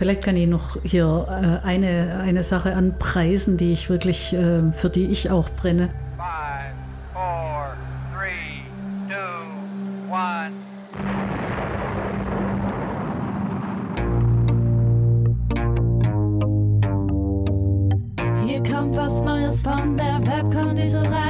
Vielleicht kann ich noch hier äh, eine, eine Sache anpreisen, die ich wirklich, äh, für die ich auch brenne. Five, four, three, two, one. Hier kommt was Neues von der Webkonditorei. Alle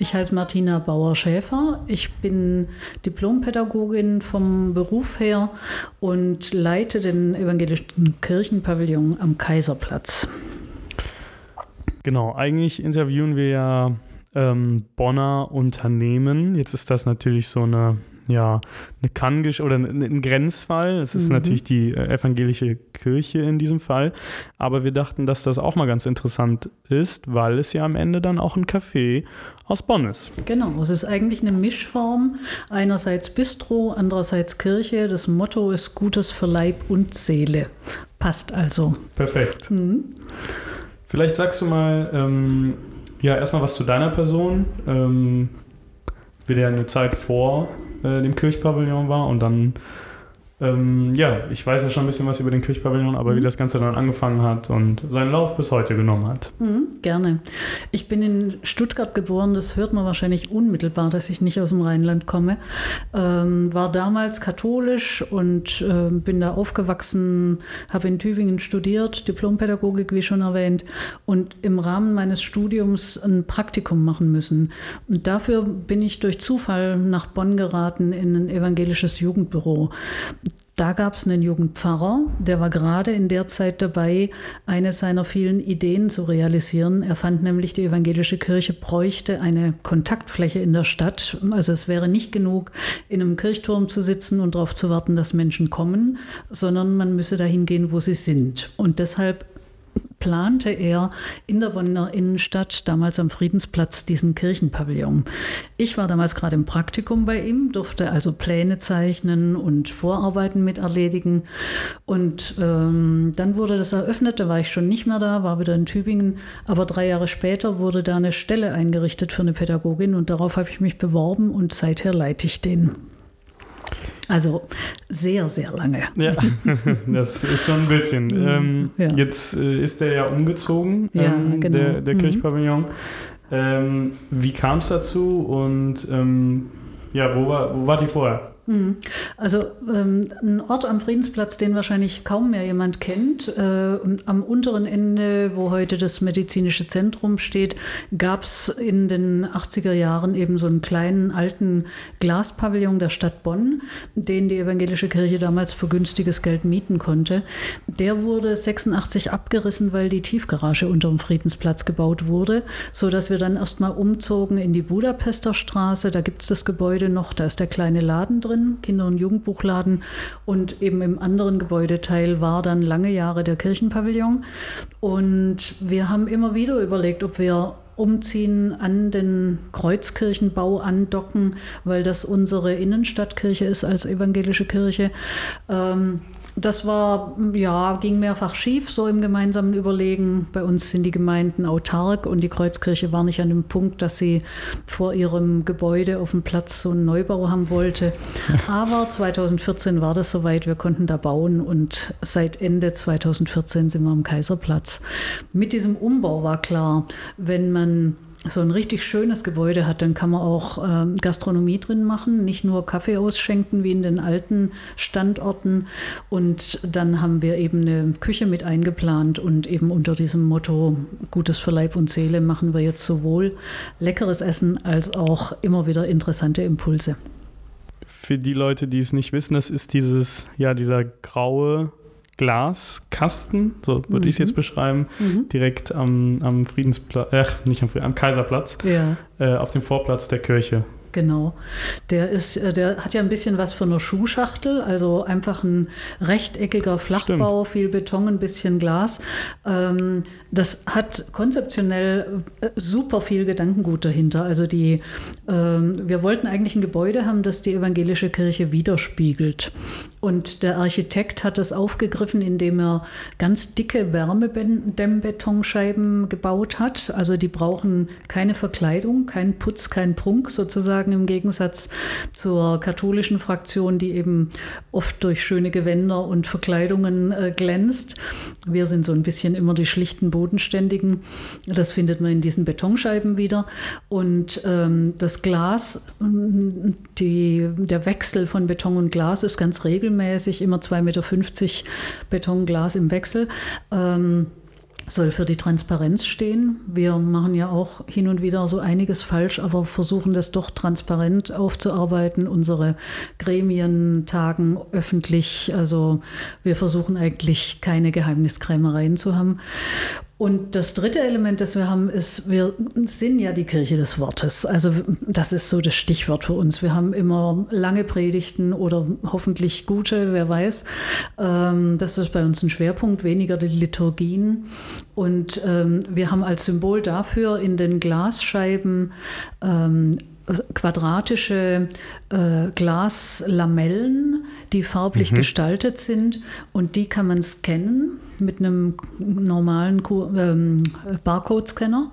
Ich heiße Martina Bauer-Schäfer. Ich bin Diplompädagogin vom Beruf her und leite den evangelischen Kirchenpavillon am Kaiserplatz. Genau, eigentlich interviewen wir ja ähm, Bonner Unternehmen. Jetzt ist das natürlich so eine, ja, eine Kanngesch oder ein, Grenzfall. Es ist Mhm. natürlich die äh, evangelische Kirche in diesem Fall. Aber wir dachten, dass das auch mal ganz interessant ist, weil es ja am Ende dann auch ein Café aus Bonn ist. Genau, es ist eigentlich eine Mischform. Einerseits Bistro, andererseits Kirche. Das Motto ist Gutes für Leib und Seele. Passt also. Perfekt. Mhm. Vielleicht sagst du mal, ähm, ja, erstmal was zu deiner Person, ähm, wie der eine Zeit vor äh, dem Kirchpavillon war und dann, ähm, ja, ich weiß ja schon ein bisschen was über den Kirchpavillon, aber wie Mhm. das Ganze dann angefangen hat und seinen Lauf bis heute genommen hat. Mhm, gerne. Ich bin in Stuttgart geboren, das hört man wahrscheinlich unmittelbar, dass ich nicht aus dem Rheinland komme. Ähm, war damals katholisch und ähm, bin da aufgewachsen, habe in Tübingen studiert, Diplompädagogik, wie schon erwähnt, und im Rahmen meines Studiums ein Praktikum machen müssen. Und dafür bin ich durch Zufall nach Bonn geraten in ein evangelisches Jugendbüro. Da gab es einen Jugendpfarrer, der war gerade in der Zeit dabei, eine seiner vielen Ideen zu realisieren. Er fand nämlich, die evangelische Kirche bräuchte eine Kontaktfläche in der Stadt. Also es wäre nicht genug, in einem Kirchturm zu sitzen und darauf zu warten, dass Menschen kommen, sondern man müsse dahin gehen, wo sie sind. Und deshalb plante er in der Bonner Innenstadt, damals am Friedensplatz, diesen Kirchenpavillon. Ich war damals gerade im Praktikum bei ihm, durfte also Pläne zeichnen und Vorarbeiten mit erledigen. Und ähm, dann wurde das eröffnet, da war ich schon nicht mehr da, war wieder in Tübingen. Aber drei Jahre später wurde da eine Stelle eingerichtet für eine Pädagogin und darauf habe ich mich beworben und seither leite ich den. Also sehr, sehr lange. Ja, das ist schon ein bisschen. Ähm, Mhm. Ja. Jetzt äh, ist der ja umgezogen, Ja, ähm, genau. der, der Mhm. Kirchpavillon. Ähm, wie kam es dazu und ähm, ja, wo war, wo war die vorher? Mhm. Also ähm, ein Ort am Friedensplatz, den wahrscheinlich kaum mehr jemand kennt. Äh, am unteren Ende, wo heute das medizinische Zentrum steht, gab es in den 80er Jahren eben so einen kleinen alten Glaspavillon der Stadt Bonn, den die evangelische Kirche damals für günstiges Geld mieten konnte. Der wurde 86 abgerissen, weil die Tiefgarage unter dem Friedensplatz gebaut wurde, sodass wir dann erstmal umzogen in die Budapester Straße. Da gibt es das Gebäude noch, da ist der kleine Laden drin, Kinder- und Jugendbuchladen. Und eben im anderen Gebäudeteil war dann lange Jahre der Kirchenpavillon. Und wir haben immer wieder überlegt, ob wir umziehen an den Kreuzkirchenbau andocken, weil das unsere Innenstadtkirche ist als evangelische Kirche. Ähm, das war, ja, ging mehrfach schief, so im gemeinsamen Überlegen. Bei uns sind die Gemeinden autark und die Kreuzkirche war nicht an dem Punkt, dass sie vor ihrem Gebäude auf dem Platz so einen Neubau haben wollte. Aber 2014 war das soweit, wir konnten da bauen und seit Ende 2014 sind wir am Kaiserplatz. Mit diesem Umbau war klar, wenn man so ein richtig schönes Gebäude hat, dann kann man auch ähm, Gastronomie drin machen, nicht nur Kaffee ausschenken wie in den alten Standorten. Und dann haben wir eben eine Küche mit eingeplant und eben unter diesem Motto Gutes für Leib und Seele machen wir jetzt sowohl leckeres Essen als auch immer wieder interessante Impulse. Für die Leute, die es nicht wissen, das ist dieses, ja, dieser graue Glaskasten, so würde ich es Mhm. jetzt beschreiben, Mhm. direkt am, am Friedensplatz, äh, nicht am, am Kaiserplatz, Ja, äh, auf dem Vorplatz der Kirche. Genau. Der ist, äh, der hat ja ein bisschen was von einer Schuhschachtel, also einfach ein rechteckiger Flachbau, viel Beton, ein bisschen Glas. Ähm, das hat konzeptionell äh, super viel Gedankengut dahinter. Also die, ähm, wir wollten eigentlich ein Gebäude haben, das die evangelische Kirche widerspiegelt. Und der Architekt hat das aufgegriffen, indem er ganz dicke Wärmedämmbetonscheiben gebaut hat. Also die brauchen keine Verkleidung, keinen Putz, keinen Prunk sozusagen im Gegensatz zur katholischen Fraktion, die eben oft durch schöne Gewänder und Verkleidungen äh, glänzt. Wir sind so ein bisschen immer die schlichten Bodenständigen. Das findet man in diesen Betonscheiben wieder. Und ähm, das Glas, die, der Wechsel von Beton und Glas ist ganz regelmäßig, immer 2,50 Meter Betonglas im Wechsel. Ähm, soll für die Transparenz stehen. Wir machen ja auch hin und wieder so einiges falsch, aber versuchen das doch transparent aufzuarbeiten. Unsere Gremien tagen öffentlich. Also wir versuchen eigentlich keine Geheimniskrämereien zu haben. Und das dritte Element, das wir haben, ist, wir sind ja die Kirche des Wortes. Also das ist so das Stichwort für uns. Wir haben immer lange Predigten oder hoffentlich gute, wer weiß. Ähm, das ist bei uns ein Schwerpunkt, weniger die Liturgien. Und ähm, wir haben als Symbol dafür in den Glasscheiben ähm, quadratische äh, Glaslamellen, die farblich mhm. gestaltet sind und die kann man scannen mit einem normalen ähm, Barcode-Scanner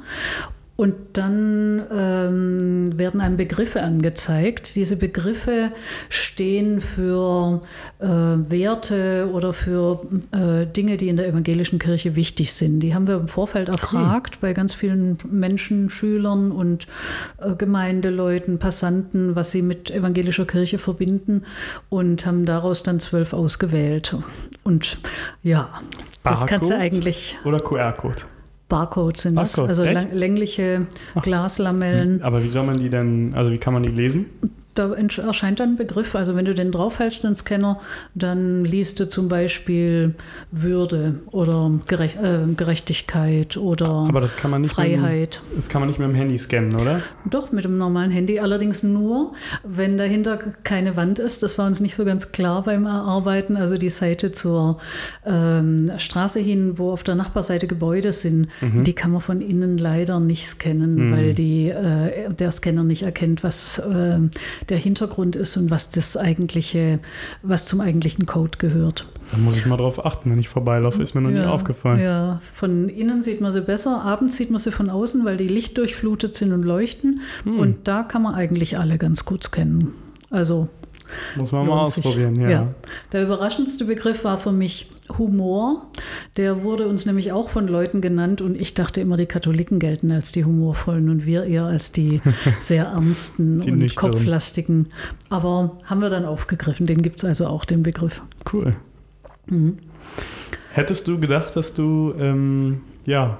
und dann ähm, werden einem Begriffe angezeigt. Diese Begriffe stehen für äh, Werte oder für äh, Dinge, die in der evangelischen Kirche wichtig sind. Die haben wir im Vorfeld erfragt cool. bei ganz vielen Menschen, Schülern und äh, Gemeindeleuten, Passanten, was sie mit evangelischer Kirche verbinden und haben daraus dann zwölf ausgewählt. Und ja, Barcodes jetzt kannst du eigentlich. Oder QR-Code? Barcodes sind das, also Echt? längliche Glaslamellen. Aber wie soll man die denn, also wie kann man die lesen? Da erscheint dann ein Begriff. Also wenn du den draufhältst, den Scanner, dann liest du zum Beispiel Würde oder Gerecht, äh, Gerechtigkeit oder Freiheit. Mit, das kann man nicht mit dem Handy scannen, oder? Doch, mit dem normalen Handy. Allerdings nur, wenn dahinter keine Wand ist. Das war uns nicht so ganz klar beim Erarbeiten. Also die Seite zur ähm, Straße hin, wo auf der Nachbarseite Gebäude sind, mhm. die kann man von innen leider nicht scannen, mhm. weil die, äh, der Scanner nicht erkennt, was äh, der Hintergrund ist und was das eigentliche, was zum eigentlichen Code gehört. Da muss ich mal drauf achten, wenn ich vorbeilaufe, ist mir noch ja, nie aufgefallen. Ja, von innen sieht man sie besser, abends sieht man sie von außen, weil die lichtdurchflutet sind und leuchten. Hm. Und da kann man eigentlich alle ganz gut scannen. Also muss man mal ausprobieren, ja. ja. Der überraschendste Begriff war für mich Humor. Der wurde uns nämlich auch von Leuten genannt und ich dachte immer, die Katholiken gelten als die humorvollen und wir eher als die sehr ernsten die und nüchtern. kopflastigen. Aber haben wir dann aufgegriffen, den gibt es also auch, den Begriff. Cool. Mhm. Hättest du gedacht, dass du ähm, ja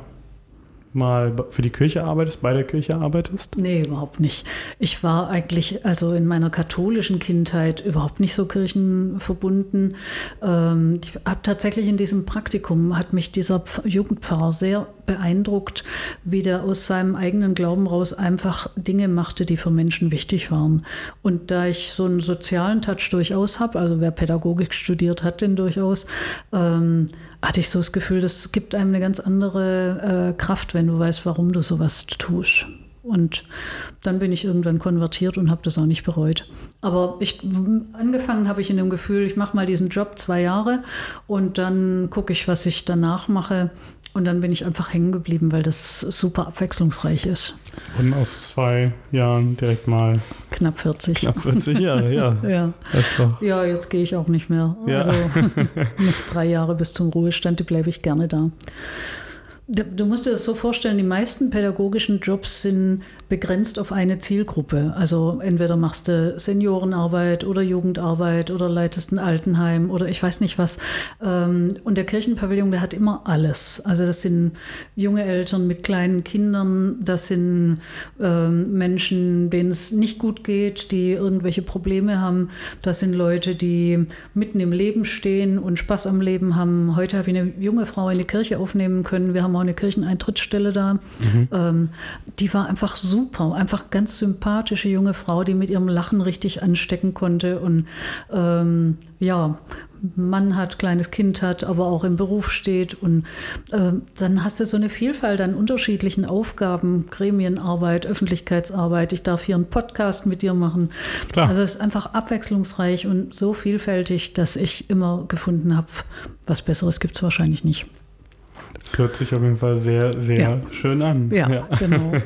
mal für die Kirche arbeitest, bei der Kirche arbeitest? Nee, überhaupt nicht. Ich war eigentlich, also in meiner katholischen Kindheit überhaupt nicht so kirchenverbunden. Ähm, ich habe tatsächlich in diesem Praktikum, hat mich dieser Jugendpfarrer sehr beeindruckt, wie der aus seinem eigenen Glauben raus einfach Dinge machte, die für Menschen wichtig waren. Und da ich so einen sozialen Touch durchaus habe, also wer Pädagogik studiert hat, den durchaus, ähm, hatte ich so das Gefühl, das gibt einem eine ganz andere äh, Kraft, wenn du weißt, warum du sowas tust. Und dann bin ich irgendwann konvertiert und habe das auch nicht bereut. Aber ich, angefangen habe ich in dem Gefühl, ich mache mal diesen Job zwei Jahre und dann gucke ich, was ich danach mache. Und dann bin ich einfach hängen geblieben, weil das super abwechslungsreich ist. Und aus zwei Jahren direkt mal. Knapp 40. Knapp 40 Jahre, ja. ja. ja, jetzt gehe ich auch nicht mehr. Ja. Also noch drei Jahre bis zum Ruhestand, die bleibe ich gerne da. Du musst dir das so vorstellen, die meisten pädagogischen Jobs sind begrenzt auf eine Zielgruppe. Also entweder machst du Seniorenarbeit oder Jugendarbeit oder leitest ein Altenheim oder ich weiß nicht was. Ähm, und der Kirchenpavillon, der hat immer alles. Also das sind junge Eltern mit kleinen Kindern, das sind ähm, Menschen, denen es nicht gut geht, die irgendwelche Probleme haben. Das sind Leute, die mitten im Leben stehen und Spaß am Leben haben. Heute habe ich eine junge Frau in die Kirche aufnehmen können. Wir haben auch eine Kircheneintrittsstelle da. Mhm. Ähm, die war einfach super super. Einfach ganz sympathische junge Frau, die mit ihrem Lachen richtig anstecken konnte. Und ähm, ja, Mann hat, kleines Kind hat, aber auch im Beruf steht. Und äh, dann hast du so eine Vielfalt an unterschiedlichen Aufgaben, Gremienarbeit, Öffentlichkeitsarbeit. Ich darf hier einen Podcast mit dir machen. Klar. Also es ist einfach abwechslungsreich und so vielfältig, dass ich immer gefunden habe, was Besseres gibt es wahrscheinlich nicht. Das hört sich auf jeden Fall sehr, sehr Ja. schön an. Ja, genau.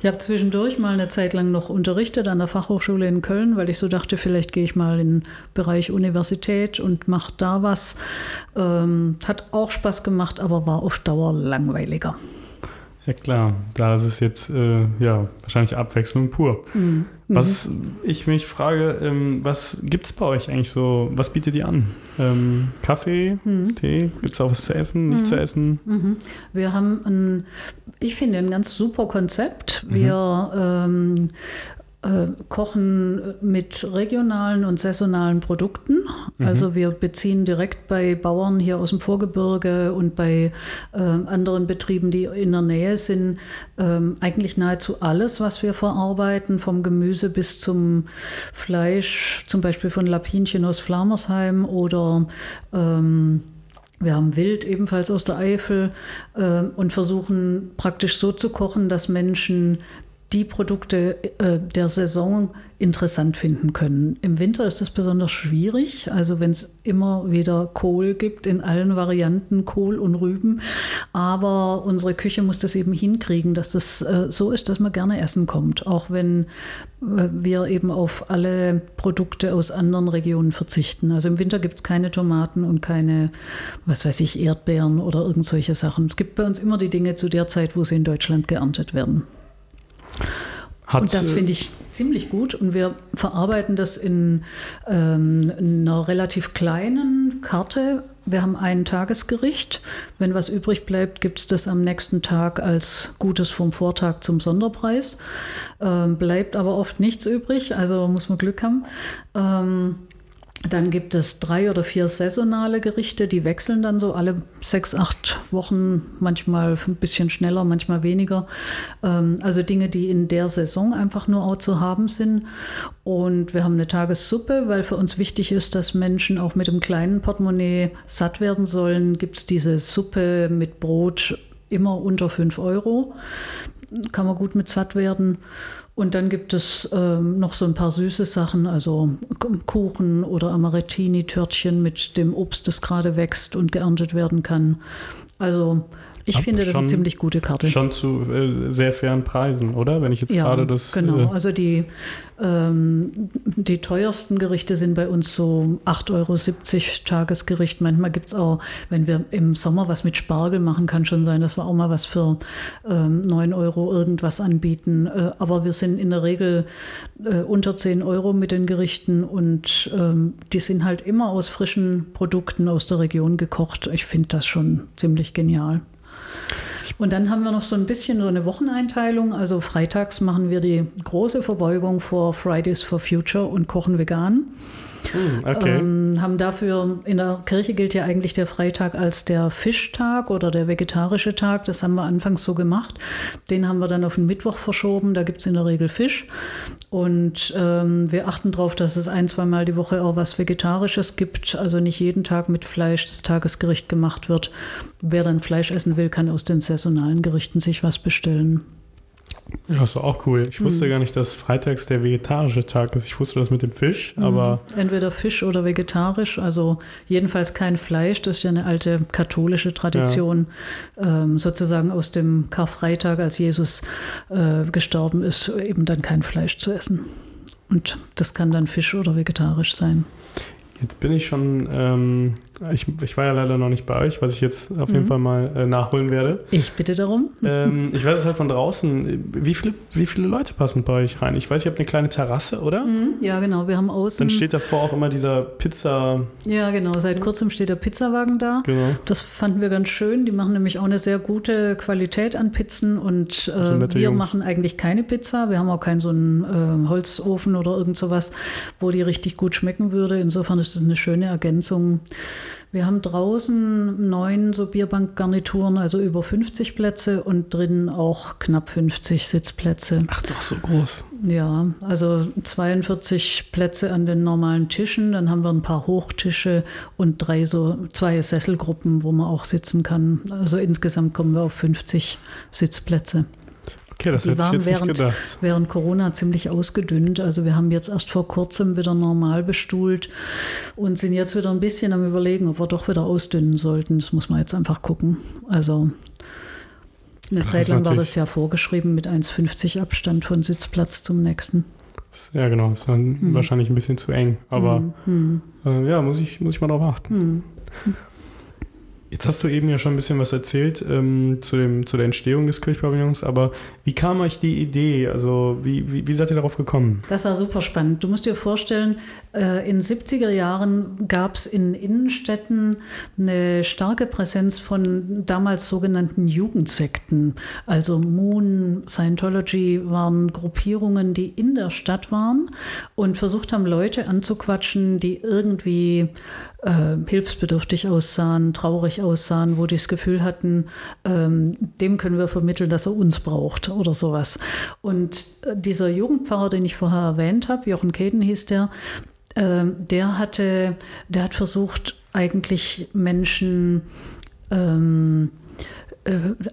Ich habe zwischendurch mal eine Zeit lang noch unterrichtet an der Fachhochschule in Köln, weil ich so dachte, vielleicht gehe ich mal in den Bereich Universität und mache da was. Ähm, hat auch Spaß gemacht, aber war auf Dauer langweiliger. Ja klar, da ist es jetzt äh, ja wahrscheinlich Abwechslung pur. Mhm. Was ich mich frage, ähm, was gibt es bei euch eigentlich so, was bietet ihr an? Ähm, Kaffee, Mhm. Tee, gibt es auch was zu essen, nicht zu essen? Mhm. Wir haben ein, ich finde, ein ganz super Konzept. Wir ähm, äh, kochen mit regionalen und saisonalen Produkten. Also wir beziehen direkt bei Bauern hier aus dem Vorgebirge und bei äh, anderen Betrieben, die in der Nähe sind, ähm, eigentlich nahezu alles, was wir verarbeiten, vom Gemüse bis zum Fleisch, zum Beispiel von Lapinchen aus Flamersheim oder ähm, wir haben Wild ebenfalls aus der Eifel äh, und versuchen praktisch so zu kochen, dass Menschen die Produkte äh, der Saison interessant finden können. Im Winter ist das besonders schwierig, also wenn es immer wieder Kohl gibt in allen Varianten, Kohl und Rüben. Aber unsere Küche muss das eben hinkriegen, dass das äh, so ist, dass man gerne essen kommt, auch wenn äh, wir eben auf alle Produkte aus anderen Regionen verzichten. Also im Winter gibt es keine Tomaten und keine, was weiß ich, Erdbeeren oder irgend solche Sachen. Es gibt bei uns immer die Dinge zu der Zeit, wo sie in Deutschland geerntet werden. Hat, Und das äh, finde ich ziemlich gut. Und wir verarbeiten das in, ähm, in einer relativ kleinen Karte. Wir haben ein Tagesgericht. Wenn was übrig bleibt, gibt es das am nächsten Tag als Gutes vom Vortag zum Sonderpreis. Ähm, bleibt aber oft nichts übrig, also muss man Glück haben. Ähm, dann gibt es drei oder vier saisonale Gerichte, die wechseln dann so alle sechs, acht Wochen, manchmal ein bisschen schneller, manchmal weniger. Ähm, Also Dinge, die in der Saison einfach nur auch zu haben sind. Und wir haben eine Tagessuppe, weil für uns wichtig ist, dass Menschen auch mit einem kleinen Portemonnaie satt werden sollen. Gibt es diese Suppe mit Brot immer unter 5 Euro. Kann man gut mit satt werden. Und dann gibt es ähm, noch so ein paar süße Sachen, also Kuchen oder Amarettini-Törtchen mit dem Obst, das gerade wächst und geerntet werden kann. Also ich Aber finde das eine ziemlich gute Karte. schon zu äh, sehr fairen Preisen, oder? Wenn ich jetzt Ja, gerade das. genau. Äh, Also die, die teuersten Gerichte sind bei uns so 8,70 Euro Tagesgericht. Manchmal gibt es auch, wenn wir im Sommer was mit Spargel machen, kann schon sein, dass wir auch mal was für ähm, 9 Euro irgendwas anbieten. Äh, aber wir sind in der Regel äh, unter 10 Euro mit den Gerichten und ähm, die sind halt immer aus frischen Produkten aus der Region gekocht. Ich finde das schon ziemlich genial. Und dann haben wir noch so ein bisschen so eine Wocheneinteilung. Also freitags machen wir die große Verbeugung vor Fridays for Future und kochen vegan. Hm, okay. Ähm, haben dafür, in der Kirche gilt ja eigentlich der Freitag als der Fischtag oder der vegetarische Tag. Das haben wir anfangs so gemacht. Den haben wir dann auf den Mittwoch verschoben. Da gibt es in der Regel Fisch. Und ähm, wir achten darauf, dass es ein, zweimal die Woche auch was Vegetarisches gibt. Also nicht jeden Tag mit Fleisch das Tagesgericht gemacht wird. Wer dann Fleisch essen will, kann aus den saisonalen Gerichten sich was bestellen. Ja, ist auch cool. Ich wusste hm. gar nicht, dass freitags der vegetarische Tag ist. Ich wusste das mit dem Fisch, aber Mhm. Entweder Fisch oder vegetarisch, also jedenfalls kein Fleisch. Das ist ja eine alte katholische Tradition, ähm, sozusagen aus dem Karfreitag, als Jesus äh, gestorben ist, eben dann kein Fleisch zu essen. Und das kann dann Fisch oder vegetarisch sein. jetzt bin ich schon. Ähm, ich, ich war ja leider noch nicht bei euch, was ich jetzt auf jeden Mhm. Fall mal äh, nachholen werde. Ich bitte darum. ähm, ich weiß es halt von draußen. Wie viele, wie viele Leute passen bei euch rein? Ich weiß, ihr habt eine kleine Terrasse, oder? Mhm, Ja, genau. Wir haben außen. Dann steht davor auch immer dieser Pizza. ja, genau. Seit kurzem steht der Pizzawagen da. Genau. Das fanden wir ganz schön. Die machen nämlich auch eine sehr gute Qualität an Pizzen und Also äh, nette wir Jungs. machen eigentlich keine Pizza. Wir haben auch keinen so einen äh, Holzofen oder irgend sowas, wo die richtig gut schmecken würde. Insofern ist das eine schöne Ergänzung. Wir haben draußen neun so Bierbankgarnituren, also über 50 Plätze und drinnen auch knapp 50 Sitzplätze. Ach doch, so groß. Ja, also 42 Plätze an den normalen Tischen, dann haben wir ein paar Hochtische und drei so zwei Sesselgruppen, wo man auch sitzen kann. Also insgesamt kommen wir auf 50 Sitzplätze. Okay, das Die hätte ich waren jetzt nicht während, gedacht. während Corona ziemlich ausgedünnt. Also wir haben jetzt erst vor kurzem wieder normal bestuhlt und sind jetzt wieder ein bisschen am überlegen, ob wir doch wieder ausdünnen sollten. Das muss man jetzt einfach gucken. Also eine Zeit lang war das ja vorgeschrieben mit 1,50 Abstand von Sitzplatz zum nächsten. Ja, genau. Ist dann Hm. wahrscheinlich ein bisschen zu eng. Aber Hm, äh, ja, muss ich, muss ich mal drauf achten. hm. Jetzt hast du eben ja schon ein bisschen was erzählt ähm, zu, dem, zu der Entstehung des Kirchpavillons, aber wie kam euch die Idee? Also wie, wie, wie seid ihr darauf gekommen? Das war super spannend. Du musst dir vorstellen, äh, in 70er Jahren gab es in Innenstädten eine starke Präsenz von damals sogenannten Jugendsekten. Also Moon, Scientology waren Gruppierungen, die in der Stadt waren und versucht haben, Leute anzuquatschen, die irgendwie äh, hilfsbedürftig aussahen, traurig aussahen, wo die das Gefühl hatten, ähm, dem können wir vermitteln, dass er uns braucht oder sowas. Und äh, dieser Jugendpfarrer, den ich vorher erwähnt habe, Jochen Keden hieß der, ähm, der hatte, der hat versucht, eigentlich Menschen ähm, äh,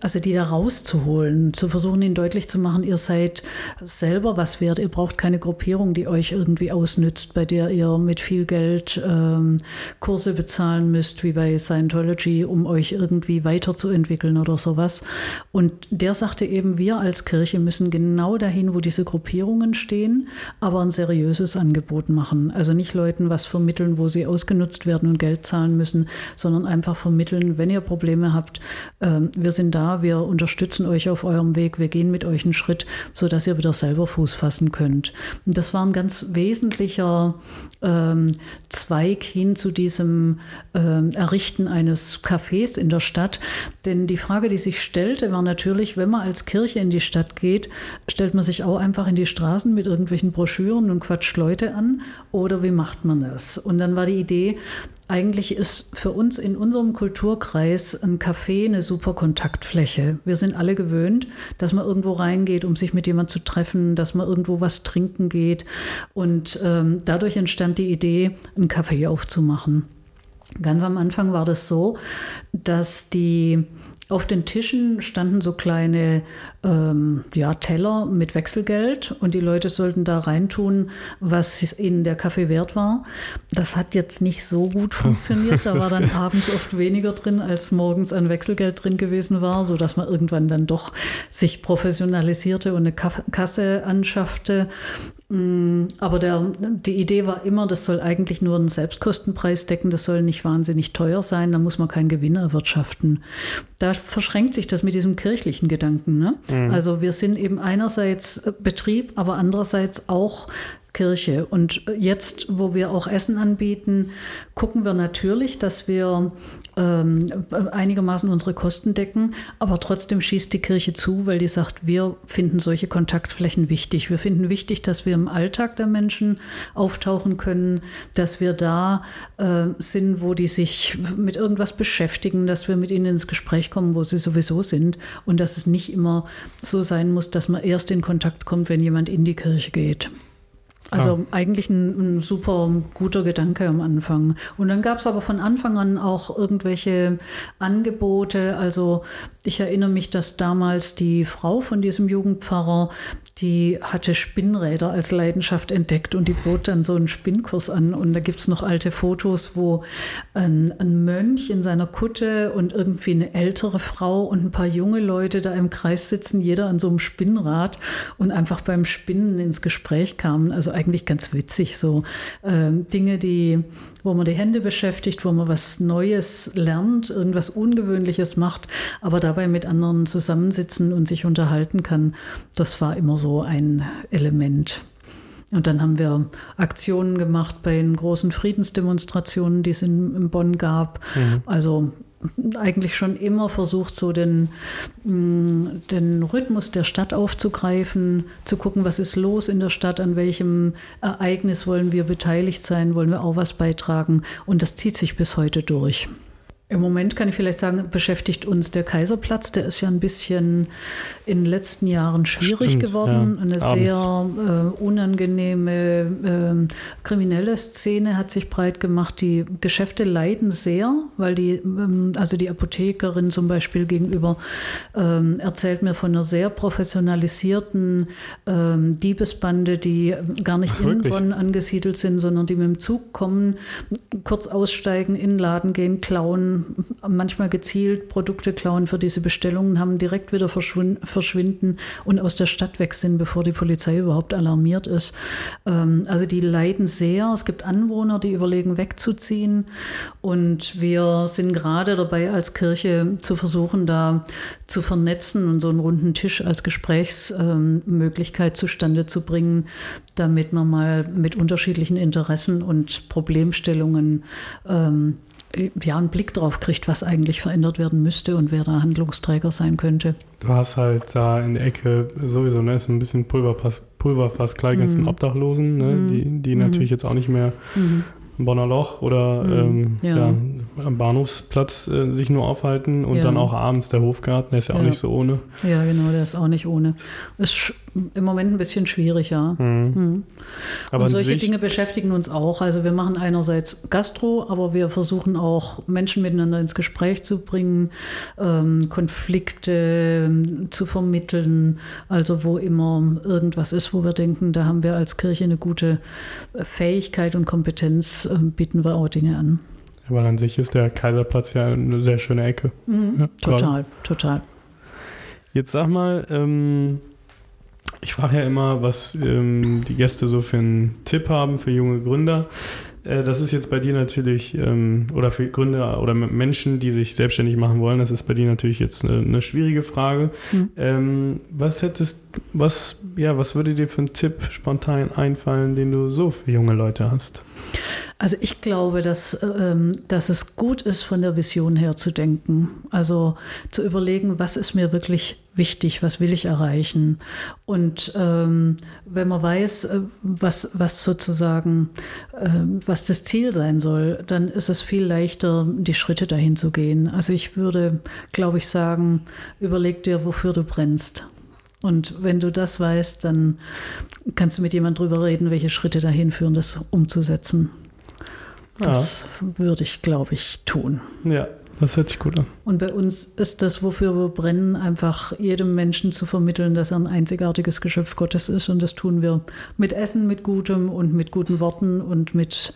also die da rauszuholen, zu versuchen, ihnen deutlich zu machen, ihr seid selber was wert, ihr braucht keine Gruppierung, die euch irgendwie ausnützt, bei der ihr mit viel Geld ähm, Kurse bezahlen müsst, wie bei Scientology, um euch irgendwie weiterzuentwickeln oder sowas. Und der sagte eben, wir als Kirche müssen genau dahin, wo diese Gruppierungen stehen, aber ein seriöses Angebot machen. Also nicht Leuten was vermitteln, wo sie ausgenutzt werden und Geld zahlen müssen, sondern einfach vermitteln, wenn ihr Probleme habt, ähm, wir sind da, wir unterstützen euch auf eurem Weg, wir gehen mit euch einen Schritt, sodass ihr wieder selber Fuß fassen könnt. Und das war ein ganz wesentlicher ähm, Zweig hin zu diesem ähm, Errichten eines Cafés in der Stadt. Denn die Frage, die sich stellte, war natürlich, wenn man als Kirche in die Stadt geht, stellt man sich auch einfach in die Straßen mit irgendwelchen Broschüren und quatscht Leute an oder wie macht man das? Und dann war die Idee, eigentlich ist für uns in unserem Kulturkreis ein Café eine super Kontaktfläche. Wir sind alle gewöhnt, dass man irgendwo reingeht, um sich mit jemandem zu treffen, dass man irgendwo was trinken geht. Und ähm, dadurch entstand die Idee, ein Café aufzumachen. Ganz am Anfang war das so, dass die auf den Tischen standen so kleine ähm, ja, Teller mit Wechselgeld und die Leute sollten da reintun, was ihnen der Kaffee wert war. Das hat jetzt nicht so gut funktioniert. Da war dann abends oft weniger drin, als morgens an Wechselgeld drin gewesen war, sodass man irgendwann dann doch sich professionalisierte und eine Kasse anschaffte. Mm, Aber der, die Idee war immer, das soll eigentlich nur einen Selbstkostenpreis decken, das soll nicht wahnsinnig teuer sein, da muss man keinen Gewinn erwirtschaften. Da verschränkt sich das mit diesem kirchlichen Gedanken. Ne? Also wir sind eben einerseits Betrieb, aber andererseits auch Kirche. Und jetzt, wo wir auch Essen anbieten, gucken wir natürlich, dass wir ähm, einigermaßen unsere Kosten decken, aber trotzdem schießt die Kirche zu, weil die sagt, wir finden solche Kontaktflächen wichtig. Wir finden wichtig, dass wir im Alltag der Menschen auftauchen können, dass wir da äh, sind, wo die sich mit irgendwas beschäftigen, dass wir mit ihnen ins Gespräch kommen, wo sie sowieso sind und dass es nicht immer so sein muss, dass man erst in Kontakt kommt, wenn jemand in die Kirche geht. Also eigentlich ein, ein super guter Gedanke am Anfang. Und dann gab es aber von Anfang an auch irgendwelche Angebote. Also ich erinnere mich, dass damals die Frau von diesem Jugendpfarrer, die hatte Spinnräder als Leidenschaft entdeckt und die bot dann so einen Spinnkurs an. Und da gibt es noch alte Fotos, wo ein, ein Mönch in seiner Kutte und irgendwie eine ältere Frau und ein paar junge Leute da im Kreis sitzen, jeder an so einem Spinnrad und einfach beim Spinnen ins Gespräch kamen. Also eigentlich ganz witzig, so ähm, Dinge, die, wo man die Hände beschäftigt, wo man was Neues lernt, irgendwas Ungewöhnliches macht, aber dabei mit anderen zusammensitzen und sich unterhalten kann. Das war immer so ein Element. Und dann haben wir Aktionen gemacht bei den großen Friedensdemonstrationen, die es in, in Bonn gab. Also eigentlich schon immer versucht, so den, mh, den Rhythmus der Stadt aufzugreifen, zu gucken, was ist los in der Stadt, an welchem Ereignis wollen wir beteiligt sein, wollen wir auch was beitragen. Und das zieht sich bis heute durch. Im Moment kann ich vielleicht sagen, beschäftigt uns der Kaiserplatz. Der ist ja ein bisschen in den letzten Jahren schwierig Stimmt, geworden. ja. Eine Abends. sehr äh, unangenehme ähm, kriminelle Szene hat sich breit gemacht. Die Geschäfte leiden sehr, weil die, ähm, also die Apothekerin zum Beispiel gegenüber ähm, erzählt mir von einer sehr professionalisierten ähm, Diebesbande, die gar nicht Ach, in? Bonn angesiedelt sind, sondern die mit dem Zug kommen, kurz aussteigen, in den Laden gehen, klauen, manchmal gezielt Produkte klauen für diese Bestellungen, haben direkt wieder verschwinden und aus der Stadt weg sind, bevor die Polizei überhaupt alarmiert ist. Ähm, also die leiden sehr. Es gibt Anwohner, die überlegen, wegzuziehen. Und wir sind gerade dabei, als Kirche zu versuchen, da zu vernetzen und so einen runden Tisch als Gesprächsmöglichkeit zustande zu bringen, damit man mal mit unterschiedlichen Interessen und Problemstellungen ähm, ja, einen Blick drauf kriegt, was eigentlich verändert werden müsste und wer da Handlungsträger sein könnte. Du hast halt da in der Ecke sowieso, ne, ist ein bisschen Pulverpass, Pulverfass, klar, die ganzen Mhm. Obdachlosen, ne, Mhm. die, die Mhm. natürlich jetzt auch nicht mehr im Bonner Loch oder Mhm. ähm, Ja. ja. am Bahnhofsplatz äh, sich nur aufhalten und Ja. dann auch abends der Hofgarten, der ist ja auch nicht so ohne. Ja, genau, der ist auch nicht ohne. Ist im Moment ein bisschen schwierig, ja. Mhm. Mhm. Aber und solche sich, Dinge beschäftigen uns auch. Also wir machen einerseits Gastro, aber wir versuchen auch Menschen miteinander ins Gespräch zu bringen, ähm, Konflikte ähm, zu vermitteln. Also wo immer irgendwas ist, wo wir denken, da haben wir als Kirche eine gute äh, Fähigkeit und Kompetenz, ähm, bieten wir auch Dinge an. weil an sich ist der Kaiserplatz ja eine sehr schöne Ecke. Ja, Total, total. Jetzt sag mal, ähm, ich frage ja immer, was ähm, die Gäste so für einen Tipp haben für junge Gründer. Äh, das ist jetzt bei dir natürlich, ähm, oder für Gründer oder Menschen, die sich selbstständig machen wollen, das ist bei dir natürlich jetzt eine, eine schwierige Frage. Hm. Ähm, was hättest, was, ja, was würde dir für einen Tipp spontan einfallen, den du so für junge Leute hast? Also ich glaube, dass, ähm, dass es gut ist, von der Vision her zu denken. Also zu überlegen, was ist mir wirklich wichtig, was will ich erreichen. Und ähm, wenn man weiß, äh, was, was sozusagen, äh, was das Ziel sein soll, dann ist es viel leichter, die Schritte dahin zu gehen. Also ich würde, glaube ich, sagen, überleg dir, wofür du brennst. Und wenn du das weißt, dann kannst du mit jemand drüber reden, welche Schritte dahin führen, das umzusetzen. Das würde ich, glaube ich, tun. Ja, das hört sich gut an. Und bei uns ist das, wofür wir brennen, einfach jedem Menschen zu vermitteln, dass er ein einzigartiges Geschöpf Gottes ist. Und das tun wir mit Essen, mit Gutem und mit guten Worten und mit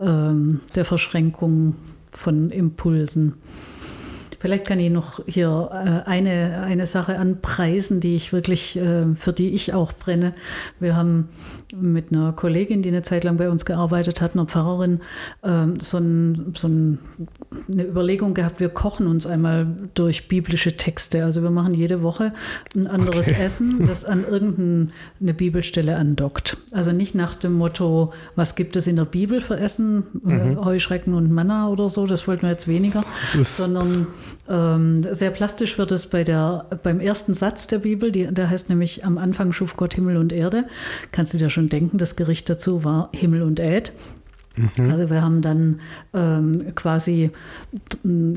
ähm, der Verschränkung von Impulsen. Vielleicht kann ich noch hier äh, eine, eine Sache anpreisen, die ich wirklich, äh, für die ich auch brenne. Wir haben mit einer Kollegin, die eine Zeit lang bei uns gearbeitet hat, einer Pfarrerin, ähm, so, ein, so ein, eine Überlegung gehabt, wir kochen uns einmal durch biblische Texte. Also wir machen jede Woche ein anderes Okay. Essen, das an irgendeine Bibelstelle andockt. Also nicht nach dem Motto, was gibt es in der Bibel für Essen, äh, Heuschrecken und Manna oder so, das wollten wir jetzt weniger sondern sehr plastisch wird es bei der, beim ersten Satz der Bibel, die, der heißt nämlich, am Anfang schuf Gott Himmel und Erde. Kannst du dir schon denken, das Gericht dazu war Himmel und Äd. Also wir haben dann ähm, quasi,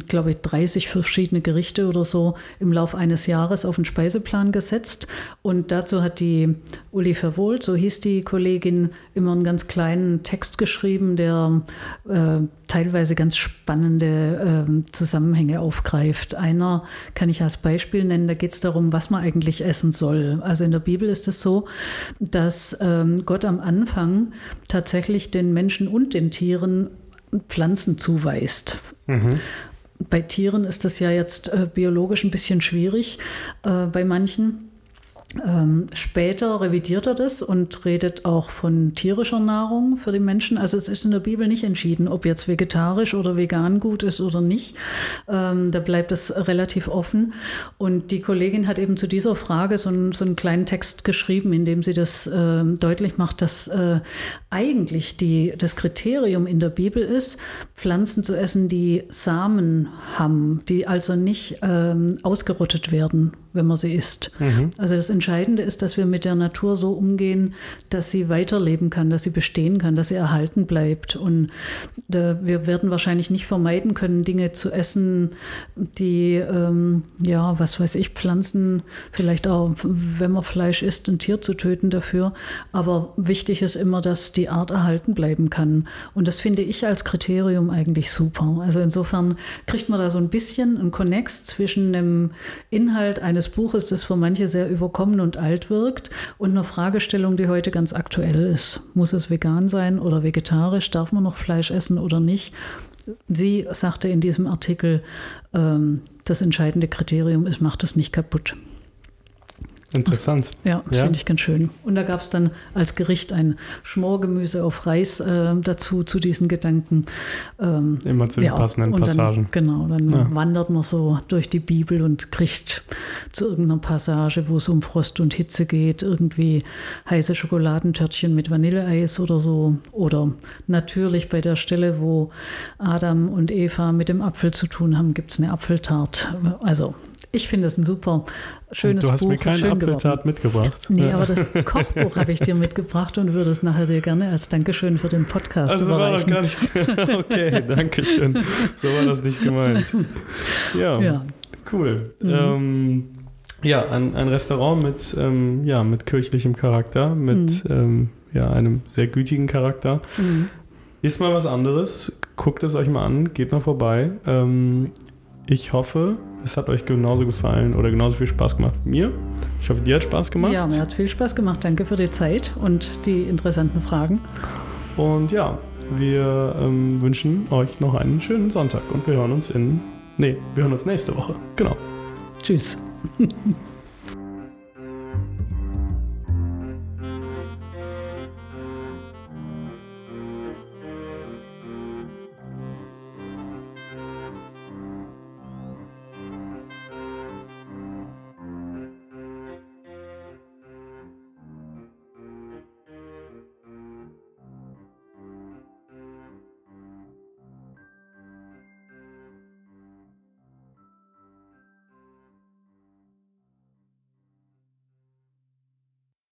glaube ich, 30 verschiedene Gerichte oder so im Lauf eines Jahres auf den Speiseplan gesetzt. Und dazu hat die Uli Verwohlt, so hieß die Kollegin, immer einen ganz kleinen Text geschrieben, der äh, teilweise ganz spannende ähm, Zusammenhänge aufgreift. Einer kann ich als Beispiel nennen, da geht es darum, was man eigentlich essen soll. Also in der Bibel ist es so, dass ähm, Gott am Anfang tatsächlich den Menschen und den Tieren Pflanzen zuweist. mhm. Bei Tieren ist das ja jetzt äh, biologisch ein bisschen schwierig, äh, bei manchen. Ähm, später revidiert er das und redet auch von tierischer Nahrung für die Menschen. Also es ist in der Bibel nicht entschieden, ob jetzt vegetarisch oder vegan gut ist oder nicht. Ähm, da bleibt es relativ offen. Und die Kollegin hat eben zu dieser Frage so einen, so einen kleinen Text geschrieben, in dem sie das äh, deutlich macht, dass äh, eigentlich die, das Kriterium in der Bibel ist, Pflanzen zu essen, die Samen haben, die also nicht ähm, ausgerottet werden, wenn man sie isst. Mhm. Also das Entscheidende ist, dass wir mit der Natur so umgehen, dass sie weiterleben kann, dass sie bestehen kann, dass sie erhalten bleibt. Und äh, wir werden wahrscheinlich nicht vermeiden können, Dinge zu essen, die, ähm, ja, was weiß ich, Pflanzen, vielleicht auch, wenn man Fleisch isst, ein Tier zu töten dafür. Aber wichtig ist immer, dass die Art erhalten bleiben kann. Und das finde ich als Kriterium eigentlich super. Also insofern kriegt man da so ein bisschen einen Konnex zwischen dem Inhalt eines Buches, das für manche sehr überkommen und alt wirkt, und einer Fragestellung, die heute ganz aktuell ist. Muss es vegan sein oder vegetarisch? Darf man noch Fleisch essen oder nicht? Sie sagte in diesem Artikel, ähm, das entscheidende Kriterium ist, macht es nicht kaputt. Interessant. Ja, das Ja. finde ich ganz schön. Und da gab es dann als Gericht ein Schmorgemüse auf Reis äh, dazu, zu diesen Gedanken. Ähm, Immer zu den ja, passenden Passagen. Dann, genau, dann Ja. wandert man so durch die Bibel und kriegt zu irgendeiner Passage, wo es um Frost und Hitze geht, irgendwie heiße Schokoladentörtchen mit Vanilleeis oder so. Oder natürlich bei der Stelle, wo Adam und Eva mit dem Apfel zu tun haben, gibt es eine Apfeltart. Also ich finde das ein super schönes du hast Buch. mir keine schön Apfeltat mitgebracht. Nee, Ja. aber das Kochbuch habe ich dir mitgebracht und würde es nachher dir gerne als Dankeschön für den Podcast Also war doch überreichen. gar nicht. okay, danke schön. So war das nicht gemeint. Ja, Ja. cool. Mhm. Ähm, ja, ein, ein Restaurant mit, ähm, ja, mit kirchlichem Charakter, mit ähm, ja, einem sehr gütigen Charakter. Mhm. Ist mal was anderes. Guckt es euch mal an, geht mal vorbei. Ähm, ich hoffe, es hat euch genauso gefallen oder genauso viel Spaß gemacht wie mir. Ich hoffe, dir hat Spaß gemacht. Ja, mir hat viel Spaß gemacht. Danke für die Zeit und die interessanten Fragen. Und ja, wir ähm, wünschen euch noch einen schönen Sonntag und wir hören uns in. Nee, wir hören uns nächste Woche. Genau. Tschüss.